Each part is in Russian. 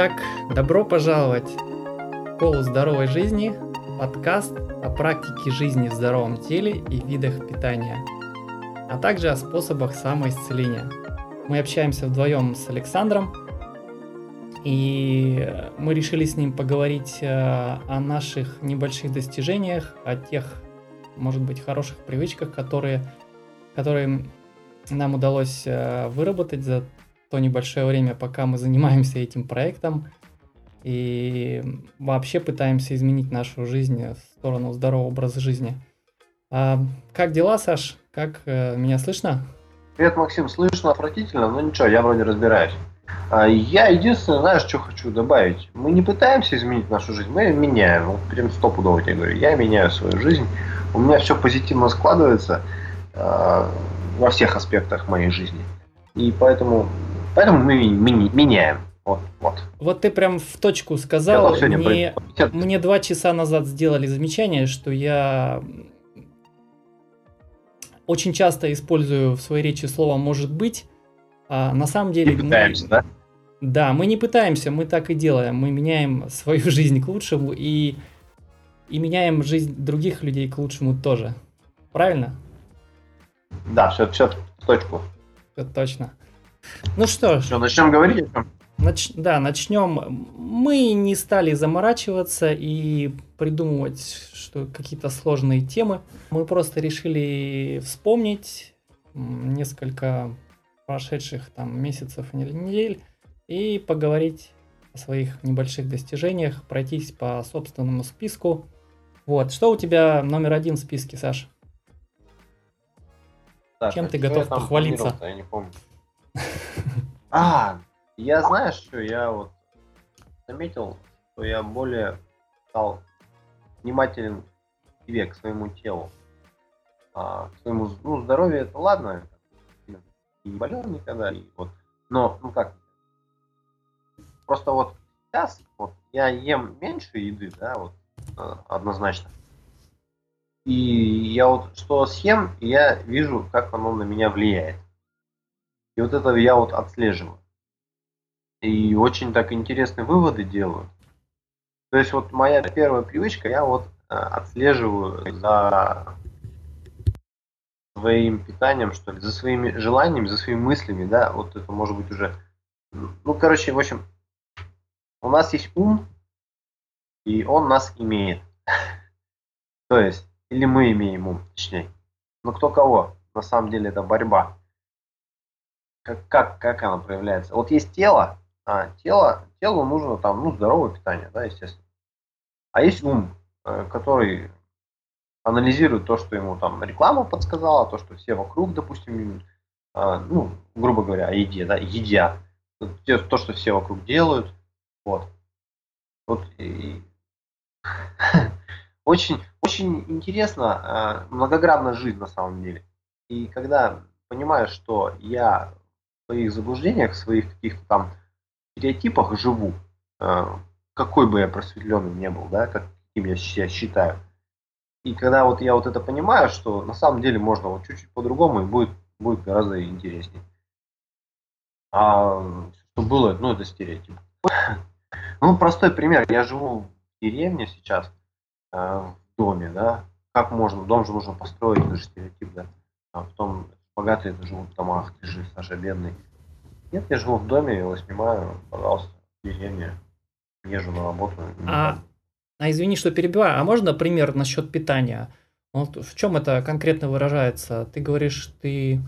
Итак, добро пожаловать в школу здоровой жизни, подкаст о практике жизни в здоровом теле и видах питания, а также о способах самоисцеления. Мы общаемся вдвоем с Александром, и мы решили с ним поговорить э, о наших небольших достижениях, о тех, может быть, хороших привычках, которые, которые нам удалось э, выработать за то небольшое время, пока мы занимаемся этим проектом. И вообще пытаемся изменить нашу жизнь в сторону здорового образа жизни. А, как дела, Саш? Как э, меня слышно? Привет, Максим. Слышно отвратительно, но ничего, я вроде разбираюсь. А, я единственное, знаешь, что хочу добавить. Мы не пытаемся изменить нашу жизнь, мы ее меняем. Вот прям стопудово тебе говорю. Я меняю свою жизнь. У меня все позитивно складывается э, во всех аспектах моей жизни. И поэтому Поэтому мы, мы меняем. Вот, вот. вот ты прям в точку сказал. Мне, мне два часа назад сделали замечание, что я очень часто использую в своей речи слово «может быть», а на самом деле... Не пытаемся, мы, да? Да, мы не пытаемся, мы так и делаем. Мы меняем свою жизнь к лучшему и, и меняем жизнь других людей к лучшему тоже. Правильно? Да, все, все в точку. Все точно. Ну что ж. Все, начнем говорить Нач... Да, начнем. Мы не стали заморачиваться и придумывать что какие-то сложные темы. Мы просто решили вспомнить несколько прошедших там месяцев или недель и поговорить о своих небольших достижениях, пройтись по собственному списку. Вот, что у тебя номер один в списке, Саш? Так, Чем ты готов похвалиться? Я не помню. А, я знаешь, что я вот заметил, что я более стал внимателен к себе, к своему телу. А, к своему ну, здоровью это ладно, не болел никогда, и вот, но, ну как, просто вот сейчас вот я ем меньше еды, да, вот а, однозначно. И я вот что съем, я вижу, как оно на меня влияет. И вот это я вот отслеживаю. И очень так интересные выводы делаю. То есть вот моя первая привычка, я вот э, отслеживаю за своим питанием, что ли, за своими желаниями, за своими мыслями, да, вот это может быть уже, ну, короче, в общем, у нас есть ум, и он нас имеет. То есть, или мы имеем ум, точнее. Но кто кого? На самом деле это борьба как, как, как она проявляется? Вот есть тело, а тело, телу нужно там, ну, здоровое питание, да, естественно. А есть ум, э, который анализирует то, что ему там реклама подсказала, то, что все вокруг, допустим, а, ну, грубо говоря, о еде, да, едят. То, что все вокруг делают. Вот. Вот и... очень, очень интересно, а, многогранна жизнь на самом деле. И когда понимаешь, что я своих заблуждениях, в своих каких-то там стереотипах живу, э, какой бы я просветленный не был, да, каким я себя считаю. И когда вот я вот это понимаю, что на самом деле можно вот чуть-чуть по-другому и будет, будет гораздо интереснее. А что было, ну это стереотип. Ну, простой пример. Я живу в деревне сейчас, э, в доме, да. Как можно, дом же нужно построить, это же стереотип, да. А потом богатые живут в домах, ты же, Саша, бедный. Нет, я живу в доме, его снимаю, пожалуйста, в деревне, езжу на работу. А, а извини, что перебиваю, а можно пример насчет питания? Вот в чем это конкретно выражается? Ты говоришь, ты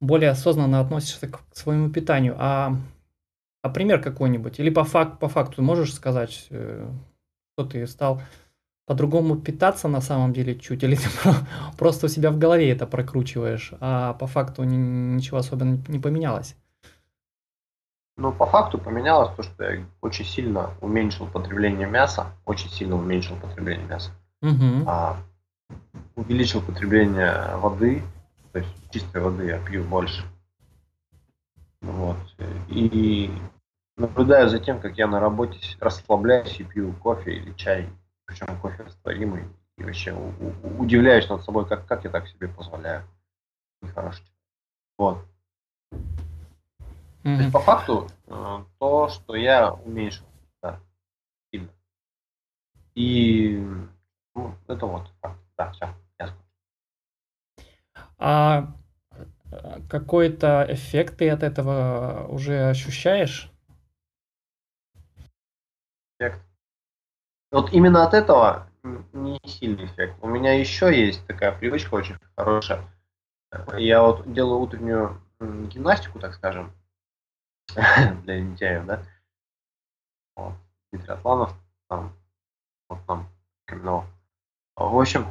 более осознанно относишься к своему питанию, а, а пример какой-нибудь? Или по, фак, по факту можешь сказать, э, что ты стал по-другому питаться на самом деле чуть, или ты просто у себя в голове это прокручиваешь, а по факту ничего особенно не поменялось? Ну, по факту поменялось то, что я очень сильно уменьшил потребление мяса, очень сильно уменьшил потребление мяса, угу. а, увеличил потребление воды, то есть чистой воды я пью больше. Вот. И наблюдаю за тем, как я на работе расслабляюсь и пью кофе или чай причем кофе растворимый. И вообще удивляюсь над собой, как, как я так себе позволяю. Нехорошо. Вот. То есть по факту э, то, что я уменьшил, да, сильно. И ну, это вот. Да, все, ясно. А э, какой-то эффект ты от этого уже ощущаешь? Эффект. Вот именно от этого не сильный эффект. У меня еще есть такая привычка очень хорошая. Я вот делаю утреннюю гимнастику, так скажем, для лентяев, да. Вот. Дмитрий Атланов там, вот там, рекомендовал. В общем,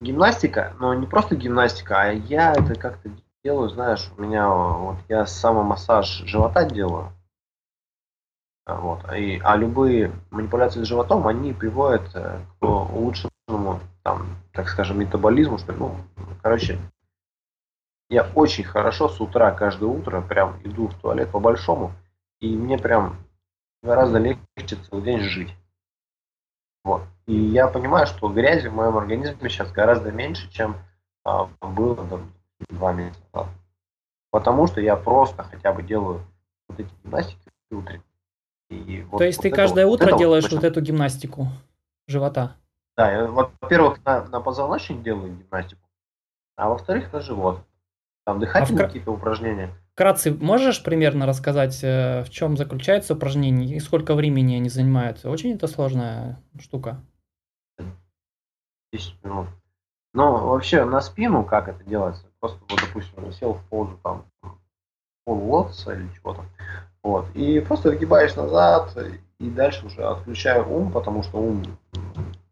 гимнастика, но не просто гимнастика, а я это как-то делаю, знаешь, у меня вот я самомассаж живота делаю. Вот. И, а любые манипуляции с животом, они приводят э, к улучшенному, там, так скажем, метаболизму, что. Ну, короче, я очень хорошо с утра, каждое утро прям иду в туалет по-большому, и мне прям гораздо легче целый день жить. Вот. И я понимаю, что грязи в моем организме сейчас гораздо меньше, чем а, было там, два месяца назад. Потому что я просто хотя бы делаю вот эти гимнастики утренние. И вот, То есть вот ты каждое вот, утро вот делаешь вот, вот эту гимнастику живота? Да, я, во-первых, на, на позвоночник делаю гимнастику, а во-вторых, на живот. Там дыхательные а какие-то упражнения. Вкратце можешь примерно рассказать, э, в чем заключается упражнение и сколько времени они занимают? Очень это сложная штука. 10 минут. Но вообще на спину как это делается? Просто вот, допустим, сел в позу там полулотца или чего-то. Вот. И просто выгибаешь назад и дальше уже отключаю ум, потому что ум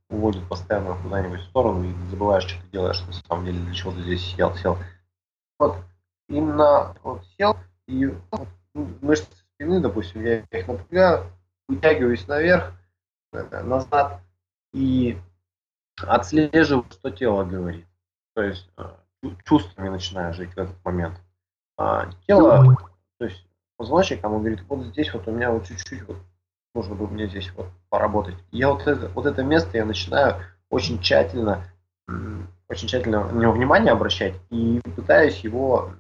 уводит постоянно куда-нибудь в сторону и забываешь, что ты делаешь на самом деле, для чего ты здесь сел, сел. Вот именно вот сел, и вот, мышцы спины, допустим, я их напрягаю, вытягиваюсь наверх, э, назад и отслеживаю, что тело говорит. То есть э, чувствами начинаю жить в этот момент. А тело, то есть позвоночник, оно говорит, вот здесь вот у меня вот чуть-чуть вот нужно бы мне здесь вот поработать. И я вот это, вот это место я начинаю очень тщательно очень тщательно на него внимание обращать и пытаюсь его,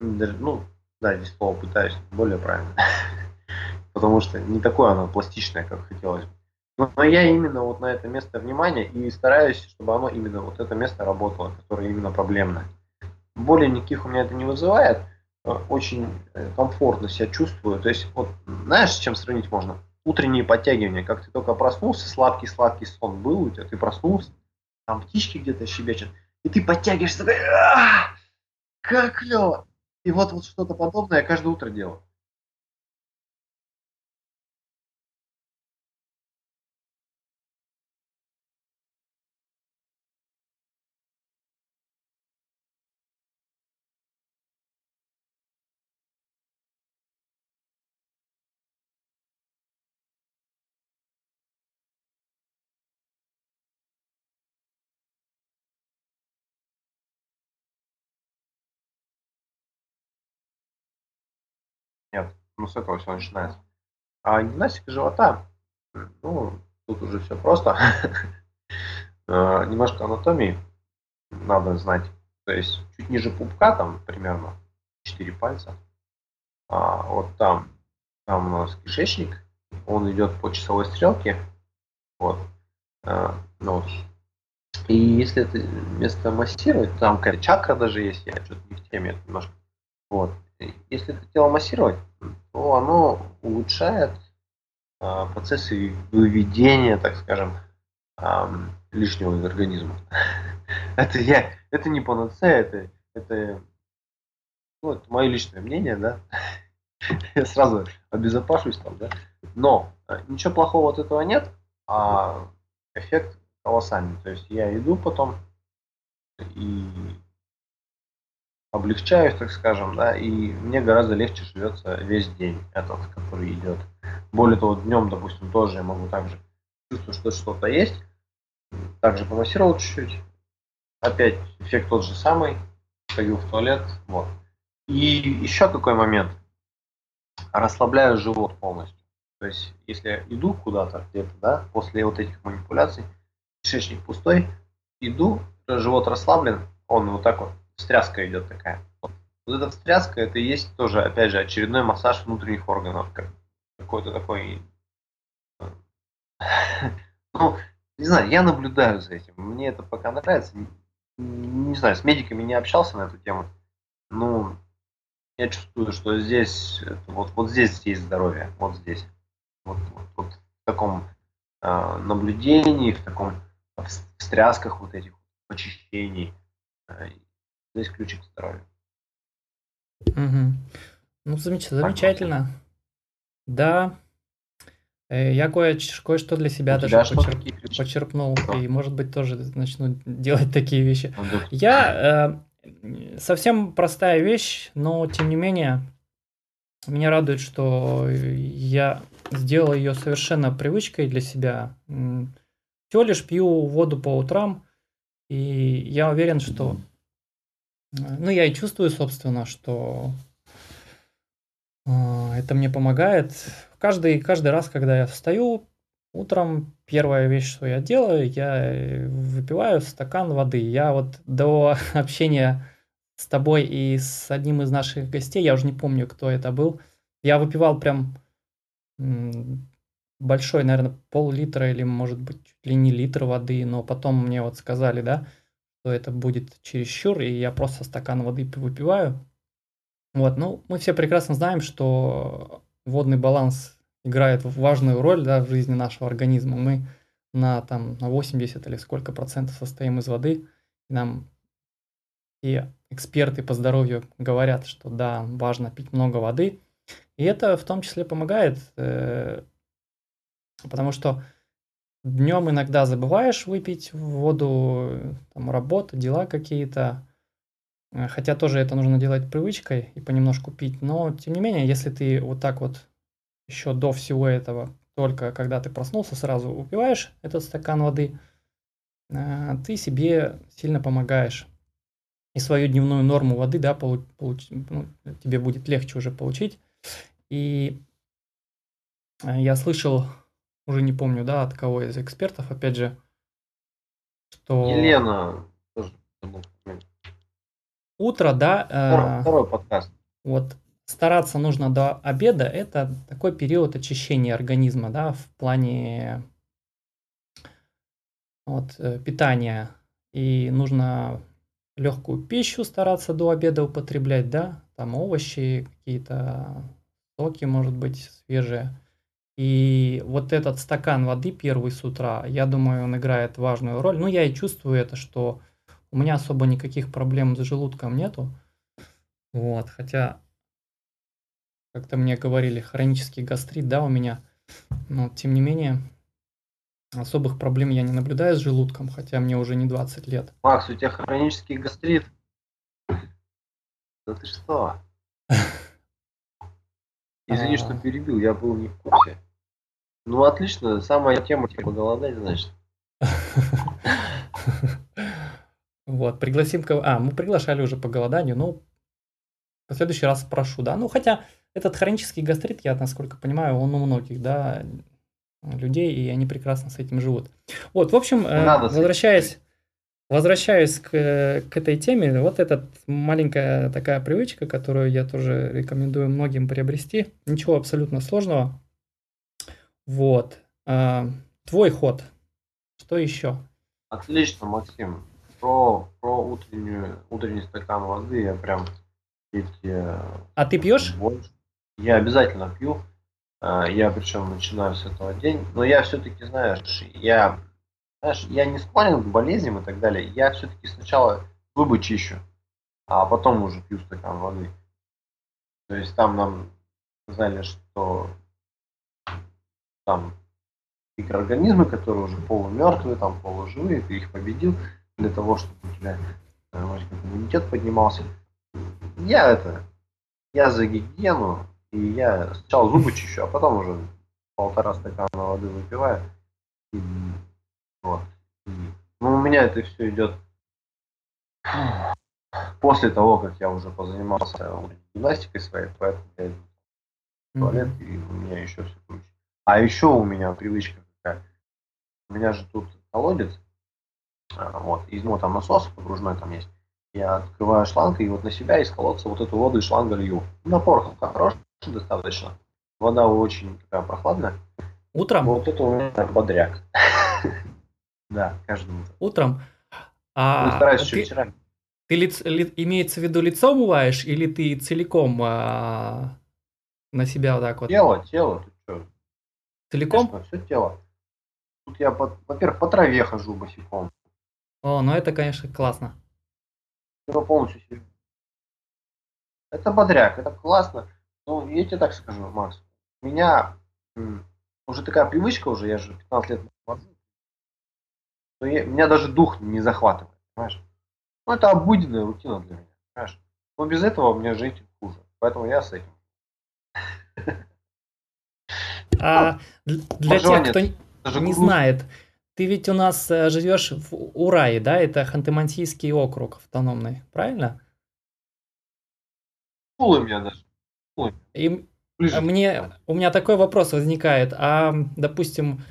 ну, да, здесь слово пытаюсь более правильно, потому что не такое оно пластичное, как хотелось бы. Но я именно вот на это место внимания и стараюсь, чтобы оно именно вот это место работало, которое именно проблемное. Более никаких у меня это не вызывает, очень э, комфортно себя чувствую. То есть, вот знаешь, с чем сравнить можно? Утренние подтягивания, как ты только проснулся, сладкий-сладкий сон был у тебя, ты проснулся, там птички где-то щебечут, и ты подтягиваешься, такой, как клево. И вот, вот что-то подобное я каждое утро делаю. Ну с этого все начинается. А гимнастика живота, ну, тут уже все просто. А, немножко анатомии надо знать. То есть чуть ниже пупка, там примерно 4 пальца. А вот там, там у нас кишечник, он идет по часовой стрелке. Вот. А, ну, вот. И если это место массировать, там какая-то чакра даже есть, я что-то не в теме, это немножко. Вот если это тело массировать, то оно улучшает а, процессы выведения, так скажем, а, лишнего из организма. это я, это не панацея, это, это, ну, это мое личное мнение, да. я сразу обезопашусь там, да. Но а, ничего плохого от этого нет, а эффект колоссальный. То есть я иду потом и облегчаюсь, так скажем, да, и мне гораздо легче живется весь день этот, который идет. Более того, днем, допустим, тоже я могу также чувствовать, что что-то есть, также помассировал чуть-чуть, опять эффект тот же самый, сходил в туалет, вот. И еще какой момент, расслабляю живот полностью. То есть, если я иду куда-то где-то, да, после вот этих манипуляций, кишечник пустой, иду, живот расслаблен, он вот так вот встряска идет такая. Вот эта встряска, это и есть тоже, опять же, очередной массаж внутренних органов. Как какой-то такой... Э, ну, не знаю, я наблюдаю за этим. Мне это пока нравится. Не, знаю, с медиками не общался на эту тему. Ну, я чувствую, что здесь, вот, вот здесь есть здоровье, вот здесь. Вот, вот, вот в таком э, наблюдении, в таком встрясках вот этих очищений. Э, здесь ключик к здоровью. Угу. Ну, замеч... замечательно. Да, э, я кое- кое-что для себя даже почерп... почерпнул, да. и, может быть, тоже начну делать такие вещи. Ну, я э, совсем простая вещь, но тем не менее меня радует, что я сделал ее совершенно привычкой для себя. Всего лишь пью воду по утрам, и я уверен, что... Ну, я и чувствую, собственно, что а, это мне помогает. Каждый, каждый раз, когда я встаю утром, первая вещь, что я делаю, я выпиваю стакан воды. Я вот до общения с тобой и с одним из наших гостей, я уже не помню, кто это был, я выпивал прям большой, наверное, пол-литра или, может быть, чуть ли не литр воды, но потом мне вот сказали, да, что это будет чересчур, и я просто стакан воды выпиваю, вот, ну, мы все прекрасно знаем, что водный баланс играет важную роль да, в жизни нашего организма. Мы на, там, на 80 или сколько процентов состоим из воды. И нам и эксперты по здоровью говорят, что да, важно пить много воды. И это в том числе помогает, э, потому что днем иногда забываешь выпить воду, там работа, дела какие-то, Э, хотя тоже это нужно делать привычкой и понемножку пить. Но, тем не менее, если ты вот так вот еще до всего этого, только когда ты проснулся, сразу упиваешь этот стакан воды, э, ты себе сильно помогаешь. И свою дневную норму воды, да, получ, получ, ну, тебе будет легче уже получить. И э, я слышал, уже не помню, да, от кого из экспертов, опять же, что... Елена утро, да. Второй, э, второй подкаст. Вот стараться нужно до обеда. Это такой период очищения организма, да, в плане вот, э, питания. И нужно легкую пищу стараться до обеда употреблять, да, там овощи, какие-то соки, может быть, свежие. И вот этот стакан воды первый с утра, я думаю, он играет важную роль. Ну, я и чувствую это, что у меня особо никаких проблем с желудком нету. Вот, хотя как-то мне говорили, хронический гастрит, да, у меня. Но, тем не менее, особых проблем я не наблюдаю с желудком, хотя мне уже не 20 лет. Макс, у тебя хронический гастрит? Да ты что? Извини, что а. перебил, я был не в курсе. Ну, отлично, самая тема, типа, голодать, значит. Вот, пригласим кого... А, мы приглашали уже по голоданию, ну, в следующий раз спрошу, да. Ну, хотя этот хронический гастрит, я, насколько понимаю, он у многих, да, людей, и они прекрасно с этим живут. Вот, в общем, э, Надо возвращаясь, возвращаясь к, к этой теме, вот эта маленькая такая привычка, которую я тоже рекомендую многим приобрести. Ничего абсолютно сложного. Вот. А, твой ход. Что еще? Отлично, Максим про, про утреннюю, утренний стакан воды я прям. Э, а ты пьешь? Больше. Я обязательно пью. А, я причем начинаю с этого день. Но я все-таки, знаешь, я, знаешь, я не склонен к болезням и так далее. Я все-таки сначала зубы чищу, а потом уже пью стакан воды. То есть там нам сказали, что там микроорганизмы, которые уже полумертвые, там полуживые, ты их победил для того, чтобы у тебя может, иммунитет поднимался. Я это, я за гигиену, и я сначала зубы чищу, а потом уже полтора стакана воды выпиваю. И, вот. И, ну, у меня это все идет после того, как я уже позанимался гимнастикой своей, поэтому я иду в туалет, и у меня еще все круче. А еще у меня привычка какая. У меня же тут колодец, а, вот, из, ну, там насос погружной там есть. Я открываю шланг и вот на себя из колодца вот эту воду из шланга лью. Напор хороший достаточно. Вода очень такая прохладная. Утром? Вот это у меня бодряк. Да, каждый утро. Утром? А Ну, стараюсь еще вечерами. ты лиц- ли- имеется в виду лицо умываешь или ты целиком а, на себя вот так вот? Тело, тело, ты что? Целиком? все тело. Тут я, по- во-первых, по траве хожу босиком. О, ну это, конечно, классно. Все полностью себе. Это бодряк, это классно. Ну, я тебе так скажу, Макс. У меня м, уже такая привычка уже, я же 15 лет вожу, что я- меня даже дух не захватывает, понимаешь? Ну, это обыденная рутина для меня, понимаешь? Но без этого мне жить хуже. Поэтому я с этим. А дл- для тех, кто не знает, ты ведь у нас э, живешь в Урае, да? Это Ханты-Мансийский округ автономный, правильно? Тулы меня даже. И Ближе. А Мне, у меня такой вопрос возникает. А, допустим,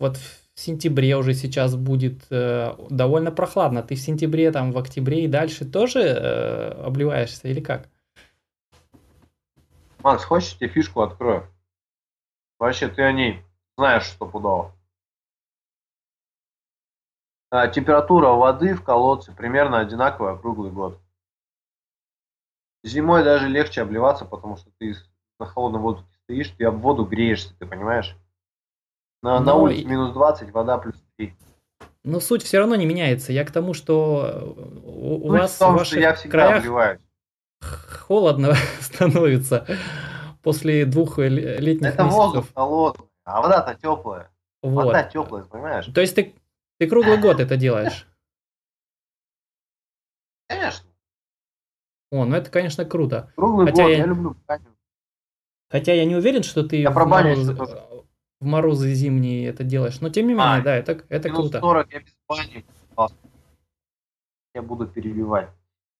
вот в сентябре уже сейчас будет э, довольно прохладно. Ты в сентябре, там, в октябре и дальше тоже э, обливаешься или как? Макс, хочешь, я тебе фишку открою? Вообще, ты о ней знаешь стопудово. А, температура воды в колодце примерно одинаковая круглый год. Зимой даже легче обливаться, потому что ты на холодном воздухе стоишь, ты об воду греешься, ты понимаешь? На, на Ну, улице минус 20, вода плюс 3. Но суть все равно не меняется. Я к тому, что э, у, у Суть вас в том, в что ваших я всегда краях обливаюсь. холодно становится после двух ле- летних Это воздух месяцев. холодный, а вода-то теплая. Вот. Вода теплая, понимаешь? То есть ты, ты круглый год это делаешь? Конечно. О, ну это, конечно, круто. Круглый Хотя год, я- я люблю баню. Хотя я не уверен, что ты Я в, еще тоже. в морозы зимние это делаешь. Но тем не менее, А, да, это, это Минус круто. 40 я без бани купался. Я буду перебивать.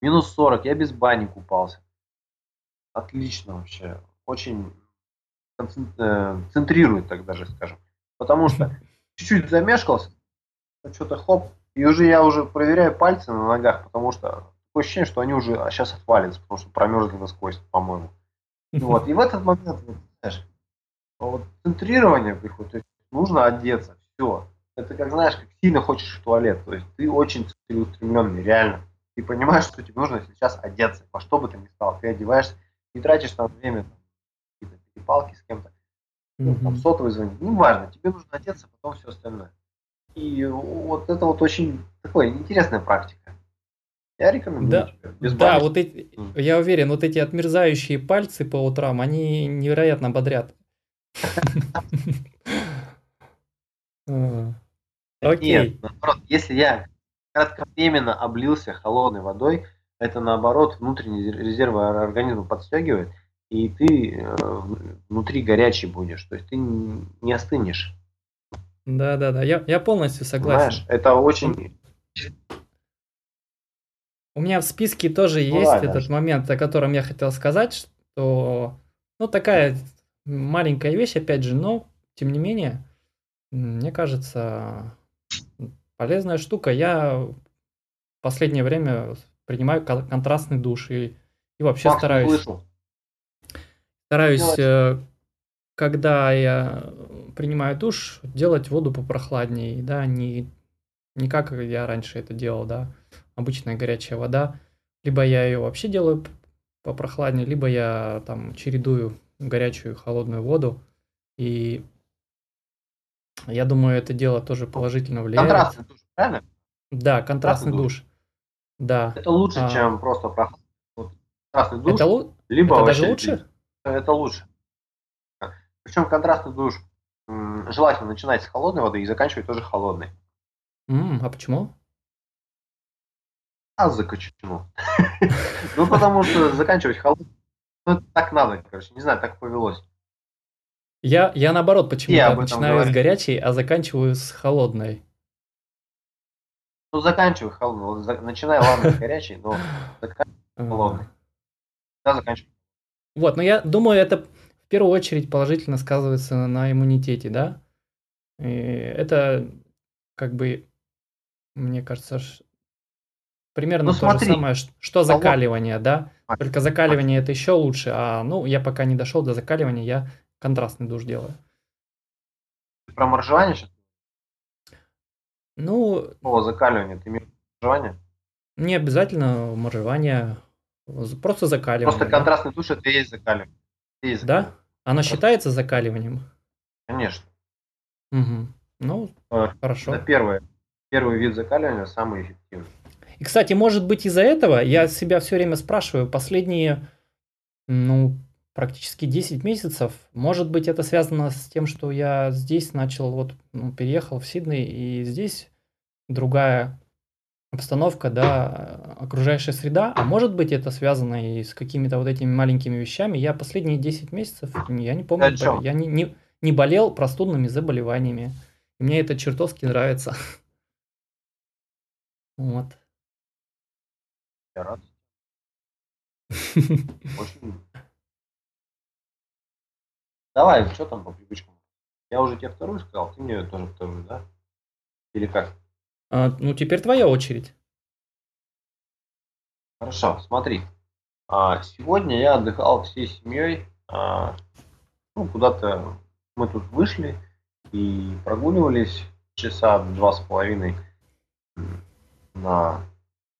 Минус 40 я без бани купался. Отлично вообще. Очень э, центрирует, так даже скажем. Потому что чуть-чуть замешкался, что-то хоп, и уже я уже проверяю пальцы на ногах, потому что такое ощущение, что они уже сейчас отвалятся, потому что промерзли насквозь, по-моему. Вот. И в этот момент, вот, знаешь, вот центрирование приходит, то есть нужно одеться, все. Это как, знаешь, как сильно хочешь в туалет, то есть ты очень целеустремленный, реально. Ты понимаешь, что тебе нужно сейчас одеться, во что бы ты ни стал, ты одеваешься, не тратишь там время, там, перепалки с кем-то, ну, там, сотовый звонит, не важно, тебе нужно одеться, потом все остальное. И вот это вот очень такая интересная практика. Я рекомендую Да, тебе. Без Да, бани. вот эти, Мгм. я уверен, вот эти отмерзающие пальцы по утрам, они невероятно бодрят. Нет, Окей. наоборот, если я кратковременно облился холодной водой, это наоборот внутренние резервы организма подстегивает, и ты э, внутри горячий будешь, то есть ты не остынешь. Да, да, да. Я, я полностью согласен. Понимаешь? Это очень... У меня в списке тоже Ну есть ладно. этот момент, о котором я хотел сказать, что ну такая маленькая вещь, опять же, но тем не менее, мне кажется, полезная штука. Я в последнее время принимаю кон- контрастный душ и, и вообще не стараюсь, слышу. Стараюсь, делать? э, когда я принимаю душ, делать воду попрохладнее, да, не, не как я раньше это делал, да, обычная горячая вода. Либо я ее вообще делаю попрохладнее, либо я там чередую горячую и холодную воду. И я думаю, это дело тоже положительно влияет. Контрастный душ, правильно? Да, контрастный Контрастный душ. душ. Да. Это лучше, А. чем просто прохладный. Вот Контрастный душ, Это, лу- либо это даже лучше? Это лучше. Причем контрастный душ желательно начинать с холодной воды и заканчивать тоже холодной. М, а почему? А закачено. Ну, потому что заканчивать холодной. Ну, так надо, короче. Не знаю, так повелось. Я, я наоборот почему-то начинаю с горячей, а заканчиваю с холодной. Ну, заканчивай холодной. Вот за- Начинай, ладно, с горячей, но заканчивай, Холодной. да, заканчивай. Вот, но я думаю, это в первую очередь положительно сказывается на иммунитете, да? И это как бы, мне кажется, примерно Ну, то смотри. же самое, что закаливание, да? Только закаливание это еще лучше, а ну я пока не дошел до закаливания, я контрастный душ делаю. Про моржевание сейчас? Ну, Слово закаливание, ты имеешь моржевание? не обязательно моржевание, просто закаливание. Просто да. контрастный душ это и есть закаливание. Это и есть Да? закаливание. Оно считается закаливанием? Конечно. Мгм. Ну, Э, хорошо. Это первое. Первый вид закаливания самый эффективный. И, кстати, может быть из-за этого я себя все время спрашиваю, последние, ну, практически 10 месяцев, может быть это связано с тем, что я здесь начал, вот, ну, переехал в Сидней, и здесь другая обстановка, да, окружающая среда, а может быть это связано и с какими-то вот этими маленькими вещами. Я последние 10 месяцев, я не помню, я не, не, не болел простудными заболеваниями. Мне это чертовски нравится. Вот. Я рад. Давай, что там по привычкам? Я уже тебе вторую сказал, ты мне тоже вторую, да? Или как? А, ну, теперь твоя очередь. Хорошо, смотри. А, сегодня я отдыхал всей семьей. а, ну, куда-то мы тут вышли и прогуливались часа два с половиной на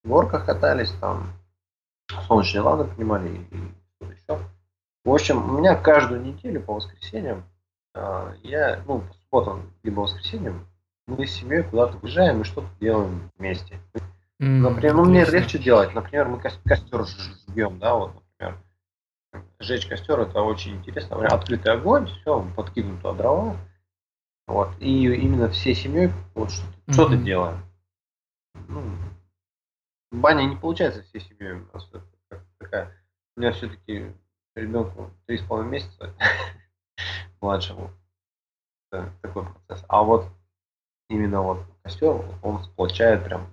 горках катались там, солнечные ланы принимали и что-то еще. В общем, у меня каждую неделю по воскресеньям а, я, ну, по субботам либо воскресеньям мы с семьей куда-то выезжаем и что-то делаем вместе. М, Например, ну мне легче делать. Например, мы кос- костер жгем, да, вот, например. Жечь костер это очень интересно. Например, Открытый огонь, все, подкинут туда дрова. Вот. И именно всей семьей вот что-то, что-то Мгм. делаем. Ну, баня не получается всей семьей. у нас такая. У меня все-таки ребенку три с половиной месяца младшему. Такой процесс. А вот именно вот костер, он сплочает прям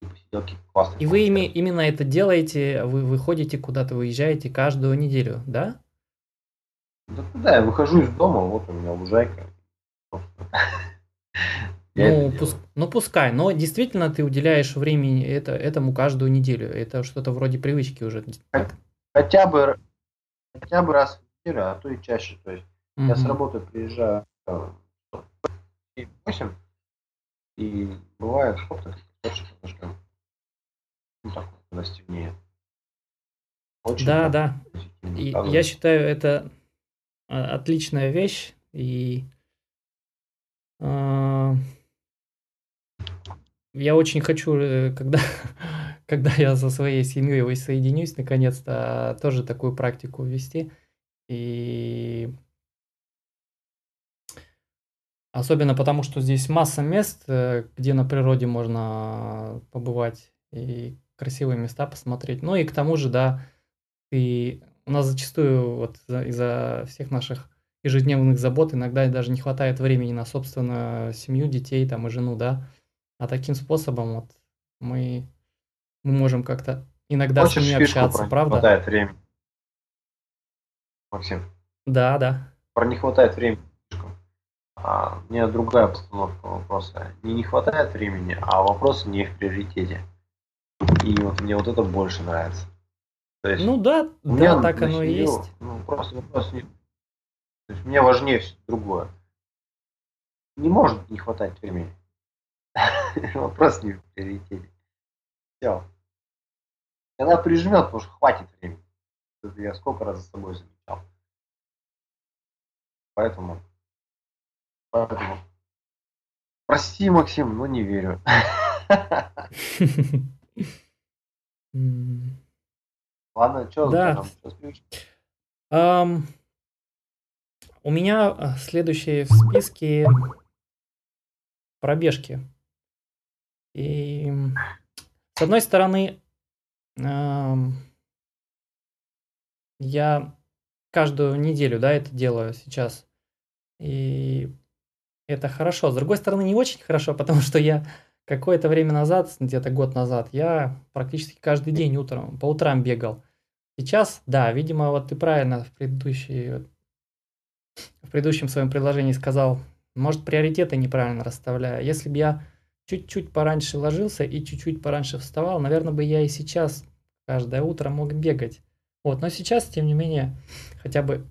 посиделки классные. И вы ими, именно это делаете, вы выходите куда-то, выезжаете каждую неделю, да? Да куда я выхожу из дома, вот у меня лужайка. Ну, пус- ну, пускай, но действительно ты уделяешь времени это, этому каждую неделю. Это что-то вроде привычки уже. Хотя бы, хотя бы раз в неделю, а то и чаще. То есть я с работы приезжаю э, в 8 и бывает сколько костёрчик зажгем. Ну так, стемнеет. Очень Да, так да. И я считаю, это а, отличная вещь. И а, я очень хочу, э, когда, когда я со своей семьей воссоединюсь, наконец-то тоже такую практику ввести. И особенно потому, что здесь масса мест, э, где на природе можно побывать и красивые места посмотреть. Ну и к тому же, да, и у нас зачастую вот за- из-за всех наших ежедневных забот иногда даже не хватает времени на собственную семью, детей там и жену, да. А таким способом вот мы, мы можем как-то иногда с Хочешь ними фишку общаться, про не правда? хватает времени? Максим, Да, да. про не хватает времени. А, у меня другая постановка вопроса. Не не хватает времени, а вопрос не в приоритете. И вот мне вот это больше нравится. То есть Ну да, у меня да, так на оно и есть. Ну, просто вопрос не... То есть мне важнее все другое. Не может не хватать времени. Вопрос не в приоритете. Все. Она прижмет, потому что хватит времени. Это я сколько раз за собой замечал. Поэтому, поэтому, прости, Максим, но не верю. Ладно, что Да. там? У меня а, следующие в списке пробежки. И с одной стороны, я каждую неделю, да, это делаю сейчас. И это хорошо. С другой стороны, не очень хорошо, потому что я какое-то время назад, где-то год назад, я практически каждый день утром, по утрам бегал. Сейчас, да, видимо, вот ты правильно в предыдущей, в предыдущем своем предложении сказал, может, приоритеты неправильно расставляю. Если бы я чуть-чуть пораньше ложился и чуть-чуть пораньше вставал, наверное, бы я и сейчас каждое утро мог бегать. Вот, но сейчас, тем не менее, хотя бы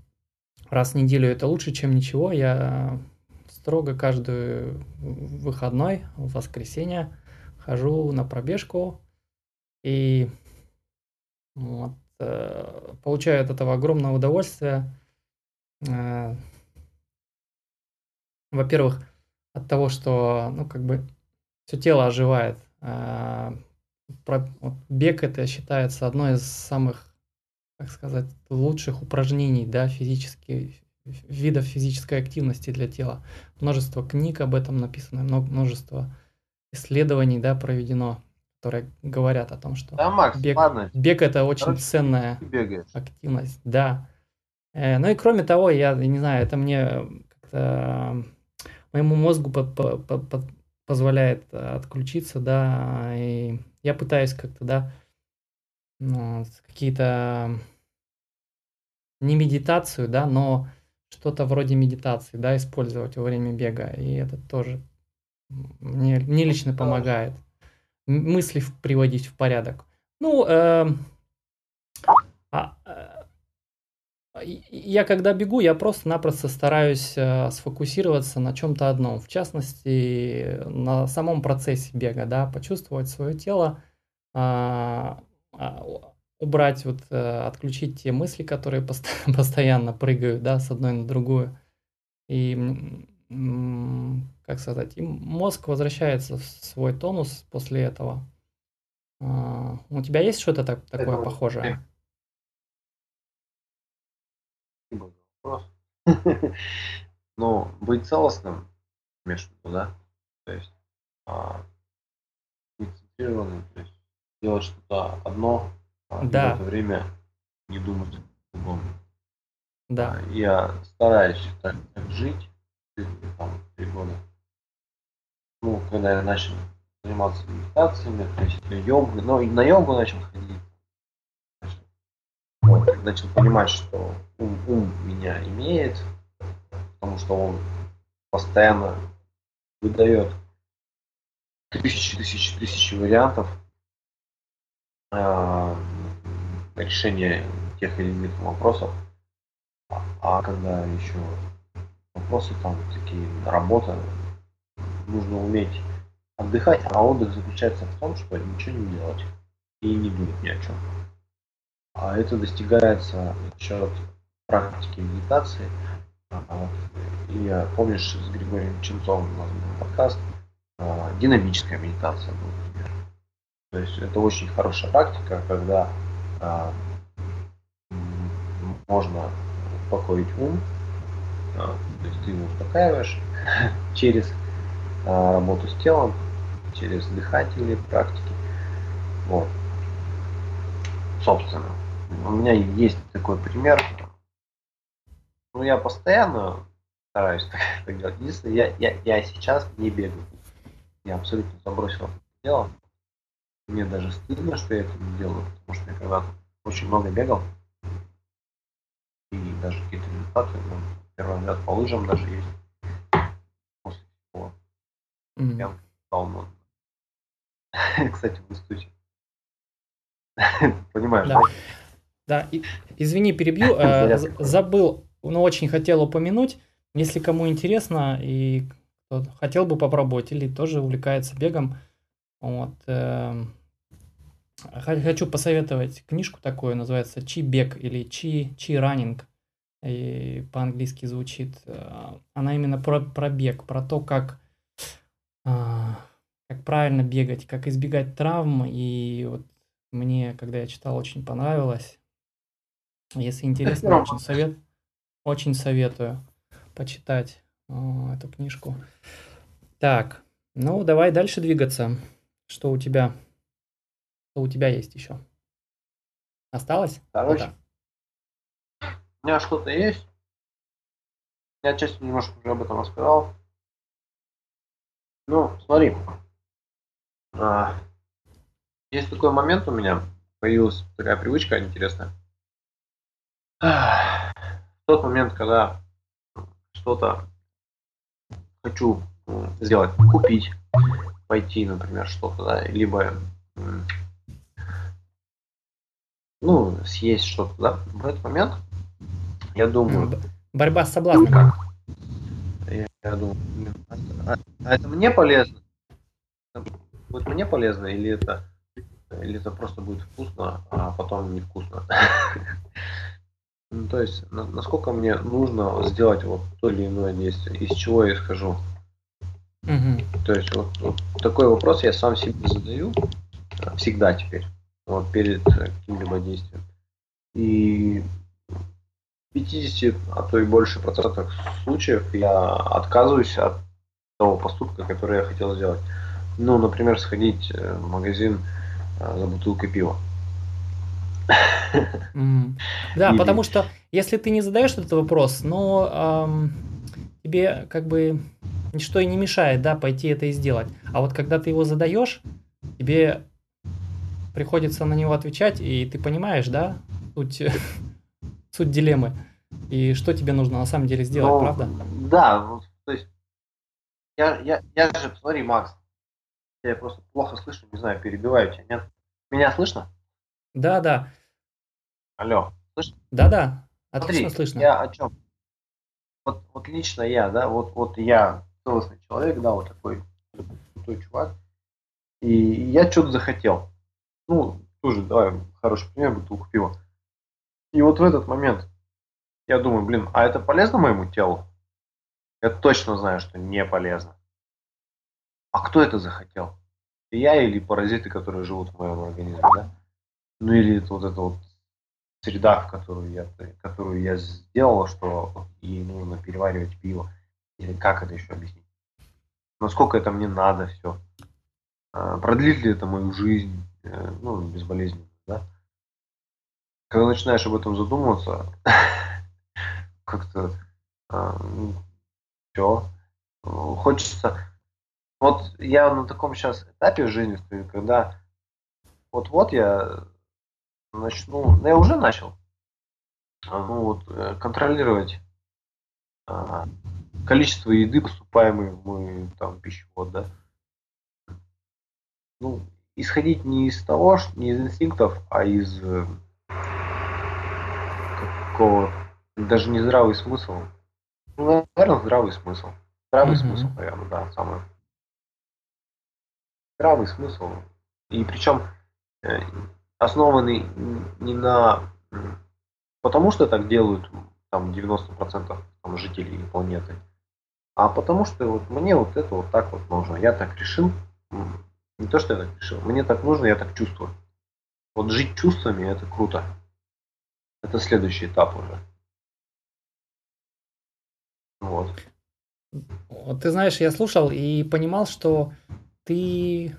раз в неделю это лучше, чем ничего. Я строго каждый выходной, в воскресенье, хожу на пробежку и вот, э, получаю от этого огромное удовольствие. Э, во-первых, от того, что, ну, как бы, все тело оживает. Э, бег это считается одной из самых, как сказать, лучших упражнений, да, физически, видов физической активности для тела. Множество книг об этом написано, множество исследований, да, проведено, которые говорят о том, что да, Макс, бег, ладно. бег это очень Короче, ценная активность, да. Э, ну и кроме того, я не знаю, это мне как-то моему мозгу по по по позволяет отключиться, да, и я пытаюсь как-то, да, ну, какие-то не медитацию, да, но что-то вроде медитации, да, использовать во время бега, и это тоже мне, мне лично помогает мысли приводить в порядок. Ну, э, а, э, я когда бегу, я просто-напросто стараюсь э, сфокусироваться на чем-то одном, в частности, на самом процессе бега, да, почувствовать свое тело, э, убрать, вот, э, отключить те мысли, которые пост- постоянно прыгают, да, с одной на другую. И, как сказать, и мозг возвращается в свой тонус после этого. А, у тебя есть что-то так, такое Это похожее? Ну, быть целостным, между да? То есть а, быть центрированным, то есть делать что-то одно, а да. в это время не думать о другом. Да. А, я стараюсь так, так жить, там, три года. Ну, когда я начал заниматься медитациями, то есть йогой, ну, и на йогу начал ходить. Вот, начал понимать, что ум, ум меня имеет, потому что он постоянно выдает тысячи, тысячи, тысячи вариантов, а, решения тех или иных вопросов. А когда еще вопросы там такие, работа, нужно уметь отдыхать, а отдых заключается в том, что ничего не делать и не думать ни о чем. А это достигается за счет практики медитации. А, и помнишь, с Григорием Ченцовым у нас был подкаст, а, динамическая медитация был, например. То есть это очень хорошая практика, когда а, можно успокоить ум, а, то есть ты его успокаиваешь через а, работу с телом, через дыхательные практики. Вот. Собственно, у меня есть такой пример. Ну, я постоянно стараюсь так делать. Единственное, я, я, я сейчас не бегаю. Я абсолютно забросил это дело. Мне даже стыдно, что я это не делаю, потому что я когда-то очень много бегал. И даже какие-то результаты, ну, первый взгляд по лыжам даже есть. После всего. Mm. Я стал ну, Кстати, в институте. Понимаешь, да? Да, и, извини, перебью. Э, забыл, но очень хотел упомянуть. Если кому интересно и кто хотел бы попробовать или тоже увлекается бегом, вот, э, Хочу посоветовать книжку такую, называется «Чи бег» или «Чи, Чи раннинг», и по-английски звучит. Э, она именно про, про бег, про то, как, а, как правильно бегать, как избегать травм. И вот мне, когда я читал, очень понравилось. Если интересно, очень, совет, очень советую почитать о, эту книжку. Так, ну давай дальше двигаться. Что у тебя? Что у тебя есть еще? Осталось? Короче, у меня что-то есть. Я часто немножко уже об этом рассказал. Ну, смотри. А, есть такой момент у меня. Появилась такая привычка интересная. В тот момент, когда что-то хочу сделать, купить, пойти, например, что-то, да, либо ну, съесть что-то, да, в этот момент, я думаю... Борьба с соблазном. Как? Я, я думаю, а, а это мне полезно? Будет мне полезно или это, или это просто будет вкусно, а потом невкусно? Ну, то есть, насколько мне нужно сделать вот то или иное действие, из чего я исхожу. Угу. То есть, вот, вот такой вопрос я сам себе задаю всегда теперь вот, перед каким-либо действием. И в 50, а то и больше процентах случаев я отказываюсь от того поступка, который я хотел сделать. Ну, например, сходить э, в магазин э, за бутылкой пива. Mm. Да, потому что если ты не задаешь этот вопрос, но эм, тебе как бы ничто и не мешает, да, пойти это и сделать. А вот когда ты его задаешь, тебе приходится на него отвечать, и ты понимаешь, да, суть, суть дилеммы. И что тебе нужно на самом деле сделать, ну, правда? Да, то есть я, я, я же, смотри, Макс, я просто плохо слышу, не знаю, перебиваю тебя, нет? Меня слышно? Да, да. Алло, слышно? Да, да, отлично Смотри, слышно. Я о чем? Вот, вот лично я, да, вот, вот я целостный человек, да, вот такой крутой чувак, и я что-то захотел ну, тоже, давай, хороший пример, бутылку пива. И вот в этот момент я думаю, блин, а это полезно моему телу? Я точно знаю, что не полезно. А кто это захотел? Я или паразиты, которые живут в моем организме, да? Ну или это вот эта вот среда, в которую я, которую я сделал, что ей нужно переваривать пиво. Или как это еще объяснить? Насколько это мне надо все? А, продлит ли это мою жизнь? Э, ну, безболезненно, да. Когда начинаешь об этом задумываться, как-то а, ну, все, хочется. Вот я на таком сейчас этапе жизни стою, когда вот-вот я начну, ну я уже начал, а, ну вот э, контролировать а, количество еды, поступаемой в мой там пищевод, да. Ну, исходить не из того, не из инстинктов, а из э, какого даже не здравый смысл. Ну, наверное, здравый смысл. Здравый mm-hmm. смысл, наверное, да, самый. Здравый смысл. И причем э, основанный не на... Потому что так делают там 90% там, жителей планеты, а потому что вот мне вот это вот так вот нужно. Я так решил, не то, что я так решил. Мне так нужно, я так чувствую. Вот жить чувствами это круто. Это следующий этап уже. Вот. Вот ты знаешь, я слушал и понимал, что ты,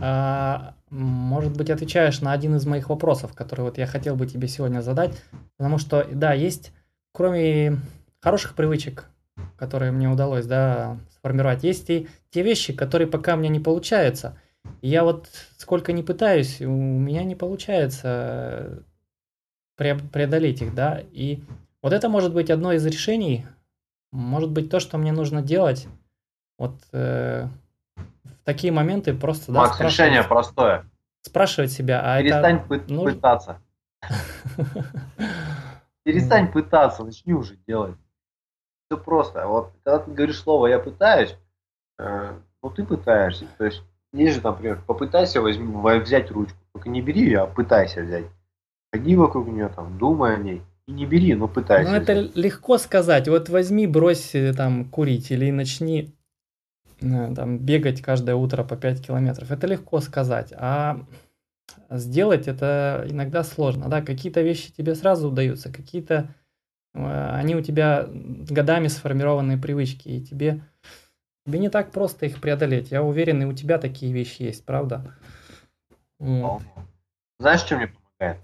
а, может быть, отвечаешь на один из моих вопросов, который вот я хотел бы тебе сегодня задать. Потому что, да, есть, кроме хороших привычек, которые мне удалось, да, сформировать, есть и те вещи, которые пока у меня не получаются – я вот сколько не пытаюсь, у меня не получается преодолеть их, да, и вот это может быть одно из решений, может быть то, что мне нужно делать, вот э, в такие моменты просто, Макс, да, решение простое. Спрашивать себя, а Перестань это пы- нужно... пытаться. Перестань пытаться, начни уже делать. Все просто. Вот когда ты говоришь слово «я пытаюсь», э, ну ты пытаешься. То есть есть же, например, попытайся возьми, взять ручку. Только не бери ее, а пытайся взять. Ходи вокруг нее, там, думай о ней. И не бери, но пытайся. Ну, это легко сказать. Вот возьми, брось э, там курить или начни э, там, бегать каждое утро по 5 километров. Это легко сказать. А сделать это иногда сложно. Да? Какие-то вещи тебе сразу удаются, какие-то э, они у тебя годами сформированные привычки, и тебе Тебе не так просто их преодолеть. Я уверен, и у тебя такие вещи есть, правда? Вот. Знаешь, что мне помогает?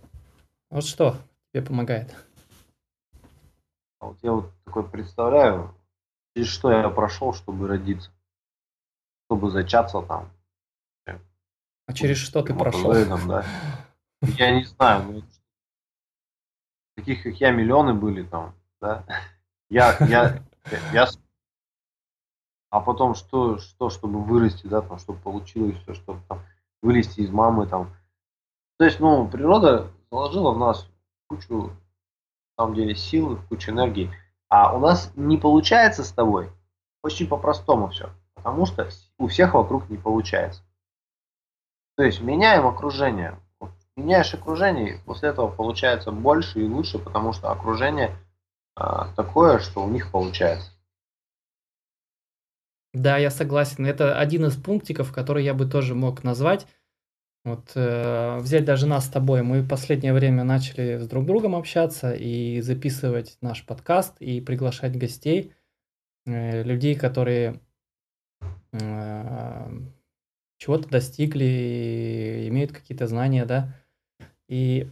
Вот что тебе помогает? А вот я вот такой представляю, через что я прошел, чтобы родиться. Чтобы зачаться там. А через что ты прошел? Да. Я не знаю, ну, таких как я миллионы были там, да. Я, я, я а потом что, что, чтобы вырасти, да, там, чтобы получилось все, чтобы там вылезти из мамы, там. То есть, ну, природа заложила в нас кучу, на самом деле, силы, кучу энергии, а у нас не получается с тобой очень по-простому все, потому что у всех вокруг не получается. То есть меняем окружение. Меняешь окружение, после этого получается больше и лучше, потому что окружение а, такое, что у них получается. Да, я согласен. Это один из пунктиков, который я бы тоже мог назвать. Вот э, взять даже нас с тобой. Мы в последнее время начали с друг другом общаться и записывать наш подкаст и приглашать гостей, э, людей, которые э, чего-то достигли, имеют какие-то знания, да. И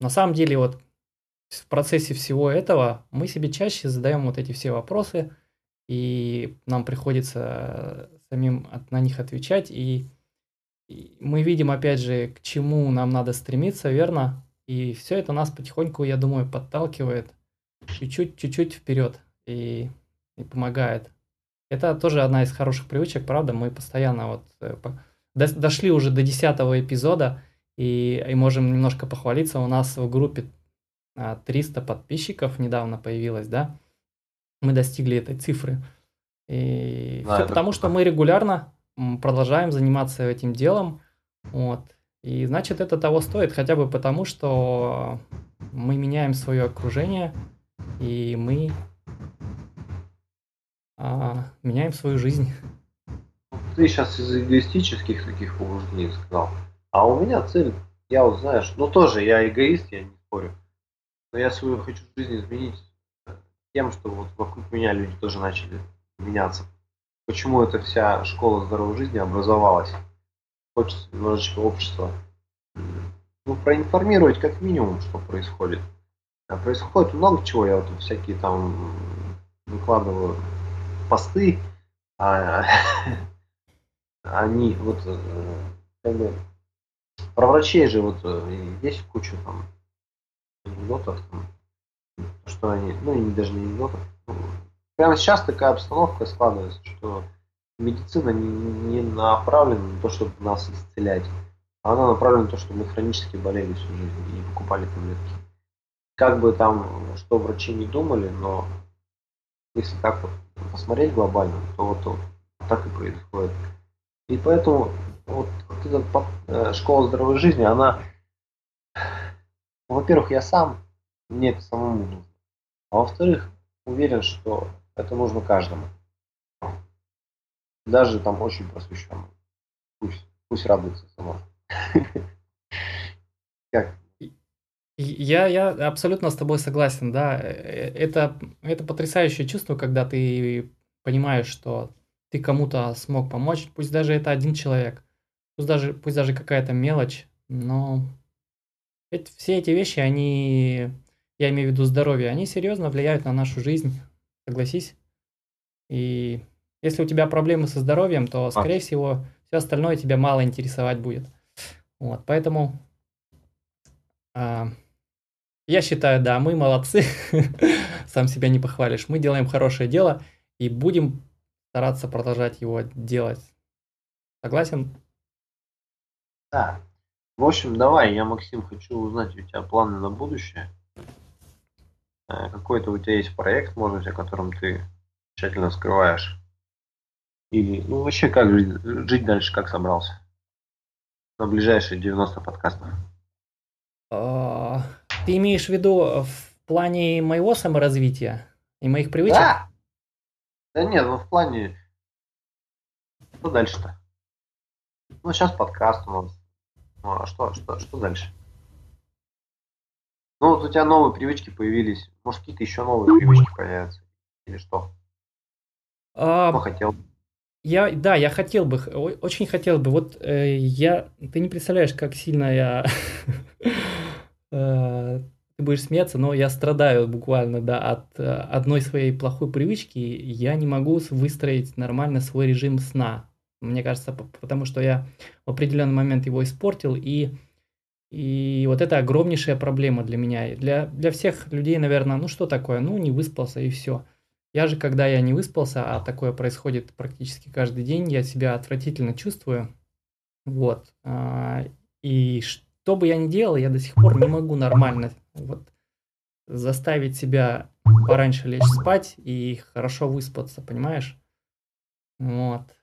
на самом деле вот в процессе всего этого мы себе чаще задаем вот эти все вопросы, и нам приходится самим на них отвечать, и, и мы видим опять же, к чему нам надо стремиться, верно? И все это нас потихоньку, я думаю, подталкивает чуть-чуть, чуть-чуть вперед и, и помогает. Это тоже одна из хороших привычек, правда, мы постоянно вот э, дошли уже до десятого эпизода и, и можем немножко похвалиться. У нас в группе 300 а, подписчиков недавно появилось, да? Мы достигли этой цифры. И да, все потому, круто. что мы регулярно продолжаем заниматься этим делом. Вот. И значит, это того стоит, хотя бы потому, что мы меняем свое окружение, и мы а, меняем свою жизнь. Ты сейчас из эгоистических таких побуждений сказал. А у меня цель, я вот знаешь, ну тоже я эгоист, я не спорю. Но я свою хочу жизнь изменить тем, что вот вокруг меня люди тоже начали меняться. Почему эта вся школа здоровой жизни образовалась? Хочется немножечко общества ну, проинформировать как минимум, что происходит. А происходит много чего, я вот всякие там выкладываю посты, а, они вот э, как бы, про врачей же вот э, есть куча там анекдотов, там, они, ну и даже не. Ну, прямо сейчас такая обстановка складывается, что медицина не, не направлена на то, чтобы нас исцелять, она направлена на то, чтобы мы хронически болели всю жизнь и покупали таблетки. Как бы там, что врачи не думали, но если так вот посмотреть глобально, то вот, вот так и происходит. И поэтому вот, вот эта э, школа здоровой жизни, она, во-первых, я сам, мне это самому нужно. А во-вторых, уверен, что это нужно каждому. Даже там очень просвещенному. Пусть, пусть радуется сама. Как? Я, я абсолютно с тобой согласен, да. Э, это, это потрясающее чувство, когда ты понимаешь, что ты кому-то смог помочь, пусть даже это один человек, пусть даже, пусть даже какая-то мелочь, но эти, все эти вещи, они, я имею в виду здоровье, они серьезно влияют на нашу жизнь, согласись. И если у тебя проблемы со здоровьем, то, скорее а. всего, все остальное тебя мало интересовать будет. Вот, поэтому а, я считаю, да, мы молодцы, сам себя не похвалишь. Мы делаем хорошее дело и будем стараться продолжать его делать. Согласен? Да. В общем, давай, я, Максим, хочу узнать у тебя планы на будущее. Э, какой-то у тебя есть проект, может быть, о котором ты тщательно скрываешь? Или, ну, вообще, как жить, жить дальше, как собрался? На ближайшие 90 подкастов. А, ты имеешь в виду в плане моего саморазвития и моих привычек? Да. Да нет, ну в плане... Что дальше-то? Ну, сейчас подкаст у нас. Ну, а что, что, что дальше? Ну, вот у тебя новые привычки появились. Может, какие-то еще новые привычки появятся? Или что? А, что хотел? Я, да, я хотел бы, очень хотел бы. Вот э, я, ты не представляешь, как сильно я э, ты будешь смеяться, но я страдаю буквально, да, от э, одной своей плохой привычки. Я не могу выстроить нормально свой режим сна. Мне кажется, потому что я в определенный момент его испортил, и, и вот это огромнейшая проблема для меня. Для, для всех людей, наверное, ну что такое? Ну, не выспался и все. Я же, когда я не выспался, а такое происходит практически каждый день, я себя отвратительно чувствую. Вот. А, и что бы я ни делал, я до сих пор не могу нормально вот, заставить себя пораньше лечь спать и хорошо выспаться, понимаешь? Вот.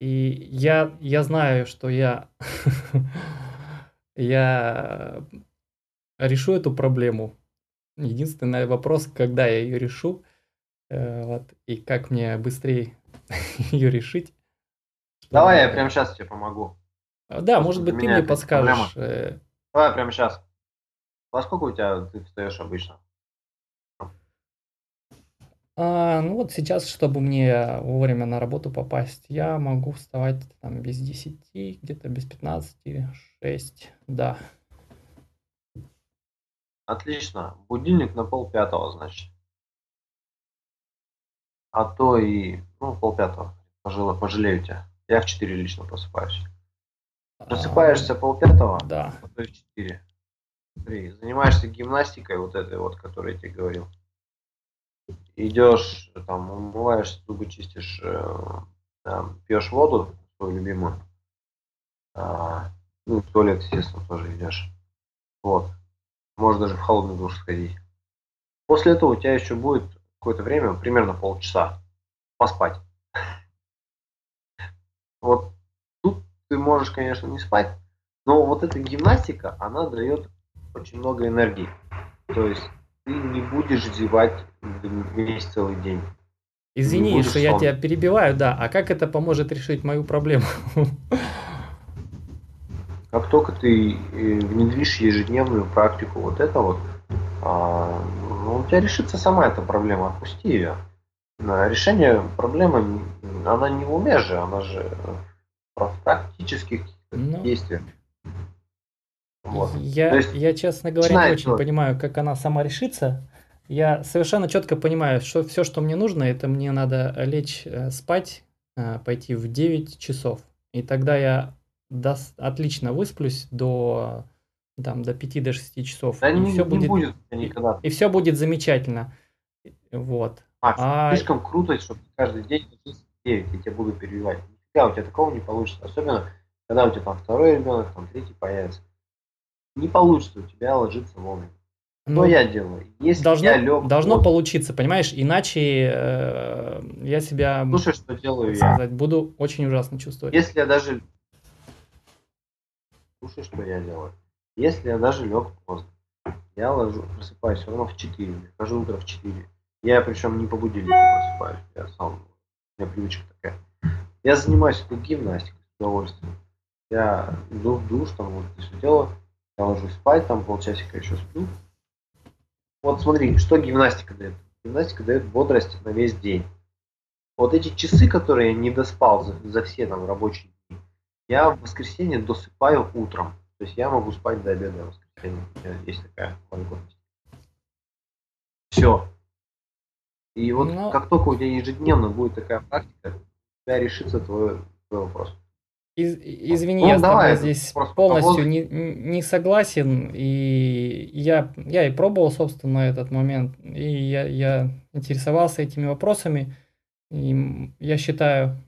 И я, я знаю, что я, я решу эту проблему. Единственный вопрос, когда я ее решу, э, вот, и как мне быстрее ее решить. Давай я прямо сейчас тебе помогу. А, да, может быть, ты мне подскажешь. Проблема. Э. Давай прямо сейчас. Во сколько у тебя ты встаешь обычно? А, ну вот сейчас, чтобы мне вовремя на работу попасть, я могу вставать там без 10, где-то без 15, 6, да. Отлично. Будильник на пол пятого, значит. А то и, ну, пол пятого. Пожалуй, пожалею тебя. Я в 4 лично просыпаюсь. Просыпаешься а, пол пятого? Да. А то и в 4. Смотри, занимаешься гимнастикой, вот этой вот, которую я тебе говорил идешь, там, умываешь зубы, чистишь, э, там, пьешь воду, свою любимую, а, ну, в туалет, естественно, тоже идешь. Вот. Можно даже в холодный душ сходить. После этого у тебя еще будет какое-то время, примерно полчаса, поспать. Вот тут ты можешь, конечно, не спать, но вот эта гимнастика, она дает очень много энергии. То есть ты не будешь зевать весь целый день. Извини, что я тебя перебиваю, да. А как это поможет решить мою проблему? Как только ты э, внедришь ежедневную практику вот это вот, а, ну, у тебя решится сама эта проблема, отпусти ее. Решение проблемы, она не в уме же, она же в практических ну, действиях. Вот. Я, есть, я, честно говоря, не очень что... понимаю, как она сама решится. Я совершенно четко понимаю, что все, что мне нужно, это мне надо лечь э, спать, э, пойти в 9 часов. И тогда я до, отлично высплюсь до, там, до 5-6 до часов. Да и не, все не будет, будет никогда. И все будет замечательно. Вот. А, а... слишком круто, чтобы каждый день 9, я тебя буду перебивать. Нифига у тебя такого не получится. Особенно, когда у тебя там второй ребенок, там третий появится не получится у тебя ложиться вовремя. Что ну, я делаю? Если должно, я лег должно вот, получиться, понимаешь? Иначе э, я себя Слушай, что делаю сказать, я. буду очень ужасно чувствовать. Если я даже... Слушай, что я делаю. Если я даже лег поздно, я ложу, просыпаюсь все равно в 4, хожу утро в 4. Я причем не по будильнику просыпаюсь, я сам, у меня привычка такая. Я занимаюсь этой гимнастикой с удовольствием. Я иду в душ, там вот это все дело, я ложусь спать, там полчасика еще сплю. Вот смотри, что гимнастика дает. Гимнастика дает бодрость на весь день. Вот эти часы, которые я не доспал за, за все там рабочие дни, я в воскресенье досыпаю утром. То есть я могу спать до обеда в воскресенье. У меня есть такая возможность. Все. И вот Но... Ну, как только у тебя ежедневно будет такая практика, у тебя решится твой, твой вопрос. Из, извини, ну, я давай, с тобой здесь полностью не, не согласен. И я, я и пробовал, собственно, этот момент. И я, я интересовался этими вопросами. И я считаю,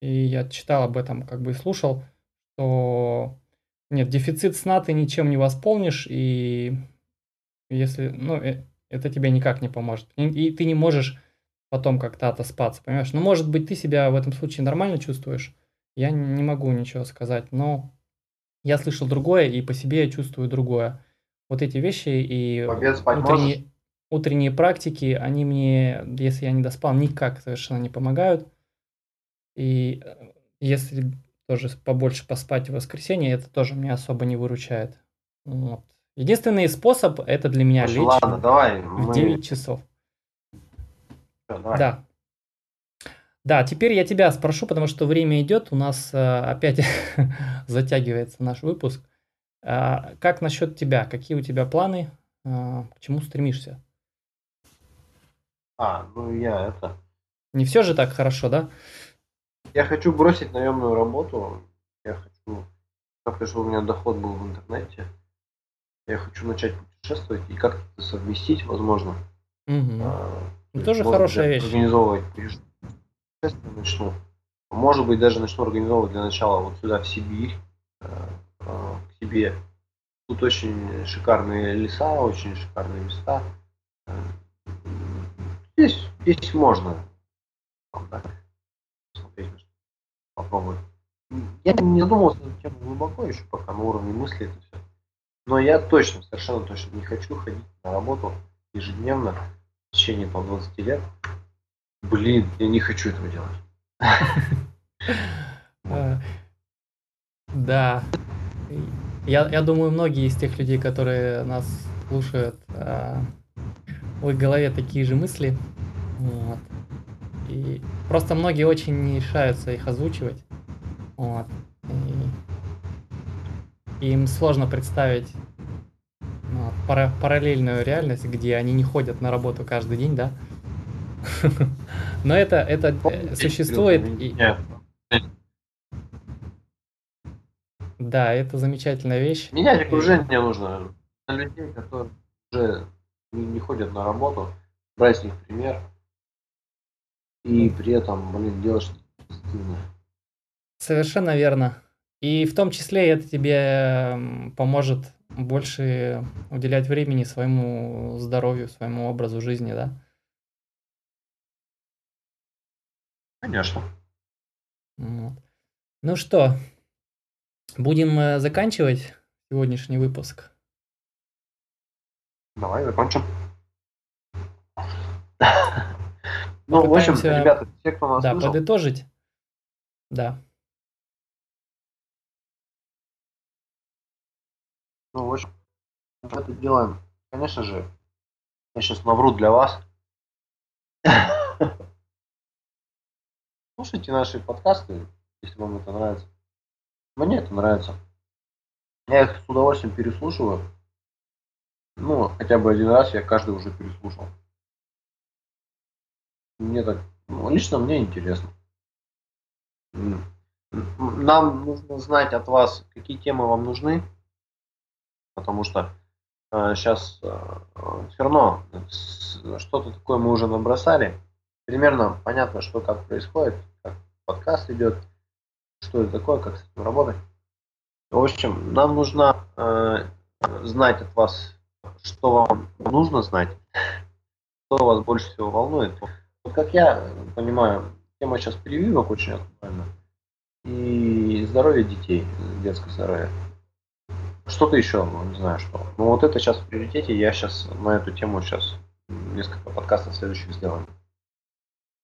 и я читал об этом, как бы и слушал, что нет, дефицит сна ты ничем не восполнишь, и если, ну, э, это тебе никак не поможет. И, и ты не можешь потом как-то отоспаться, понимаешь? Ну, может быть, ты себя в этом случае нормально чувствуешь, я не могу ничего сказать, но я слышал другое, и по себе я чувствую другое. Вот эти вещи и утренние, утренние практики, они мне, если я не доспал, никак совершенно не помогают. И э, если тоже побольше поспать в воскресенье, это тоже меня особо не выручает. Вот. Единственный способ это для меня Слушай, лечь ладно, давай, в 9 мы... часов. Все, давай. Да. Да, теперь я тебя спрошу, потому что время идет, у нас э, опять затягивается наш выпуск. Э, как насчет тебя? Какие у тебя планы? Э, к чему стремишься? А, ну я это... Не все же так хорошо, да? Я хочу бросить наемную работу. Я хочу, как-то, чтобы у меня доход был в интернете. Я хочу начать путешествовать и как-то совместить, возможно. Угу. Ну, тоже хорошая вещь. Организовывать начну. Может быть, даже начну организовывать для начала вот сюда, в Сибирь, э, э, к себе. Тут очень шикарные леса, очень шикарные места. Здесь, здесь можно да, попробовать. Я не задумывался над тем глубоко еще пока на уровне мысли это все. Но я точно, совершенно точно не хочу ходить на работу ежедневно в течение там 20 лет. Блин, я не хочу этого делать. Э, да. Я, я думаю, многие из тех людей, которые нас слушают, э, в их голове такие же мысли. Вот. И просто многие очень не решаются их озвучивать. Вот. И им сложно представить ну, пара параллельную реальность, где они не ходят на работу каждый день, да. Но это, это э, существует. И... Да, это замечательная вещь. Менять окружение нужно. На людей, которые уже не ходят на работу, брать с них пример. И при этом, блин, делать что-то позитивное. Совершенно верно. И в том числе это тебе поможет больше уделять времени своему здоровью, своему образу жизни, да? Конечно. Вот. Ну что, будем э, заканчивать сегодняшний выпуск. Давай закончим. Ну, в общем, ребята, те, кто нас Да, слышал, подытожить. Да. Ну, в общем, мы это делаем, конечно же, я сейчас навру для вас. Слушайте наши подкасты, если вам это нравится. Мне это нравится. Я их с удовольствием переслушиваю. Ну, хотя бы один раз я каждый уже переслушал. Мне так, ну, лично мне интересно. Нам нужно знать от вас, какие темы вам нужны, потому что э, сейчас э, все равно что-то такое мы уже набросали. Примерно понятно, что как происходит, как подкаст идет, что это такое, как с этим работать. В общем, нам нужно э, знать от вас, что вам нужно знать, что вас больше всего волнует. Вот как я понимаю, тема сейчас прививок очень актуальна. И здоровье детей, детское здоровье. Что-то еще, ну, не знаю что. Но вот это сейчас в приоритете. Я сейчас на эту тему сейчас несколько подкастов следующих сделаем.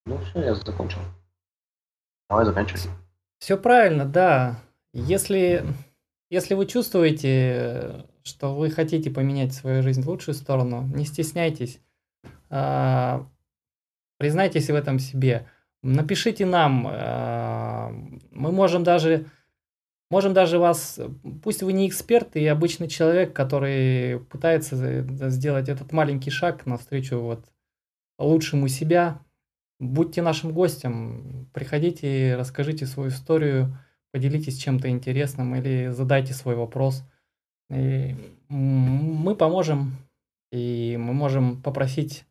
Ну все, я закончил. Давай заканчивай. Все правильно, да. Если, если вы чувствуете, что вы хотите поменять свою жизнь в лучшую сторону, не стесняйтесь. А, признайтесь в этом себе. Напишите нам. А, мы можем даже Можем даже вас, пусть вы не эксперт и обычный человек, который пытается сделать этот маленький шаг навстречу вот лучшему себя, будьте нашим гостем, приходите, расскажите свою историю, поделитесь чем-то интересным или задайте свой вопрос. И мы поможем, и мы можем попросить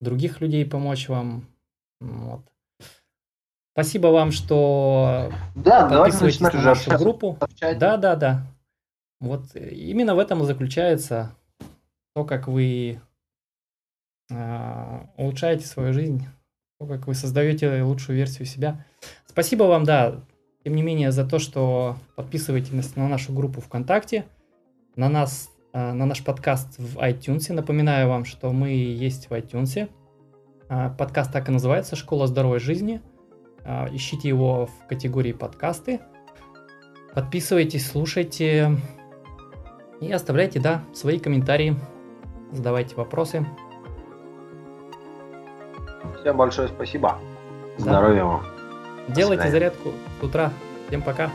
других людей помочь вам. Вот. Спасибо вам, что да, подписываетесь на нашу группу. Да, да, да. Вот именно в этом и заключается то, как вы э, улучшаете свою жизнь, как вы создаете лучшую версию себя. Спасибо вам, да, тем не менее, за то, что подписываетесь на нашу группу ВКонтакте, на нас, э, на наш подкаст в iTunes. Напоминаю вам, что мы есть в iTunes. Э, подкаст так и называется «Школа здоровой жизни». А, ищите его в категории подкасты. Подписывайтесь, слушайте и оставляйте, да, свои комментарии, задавайте вопросы. Всем большое спасибо. Здоровья вам. Делайте зарядку с утра. Всем пока.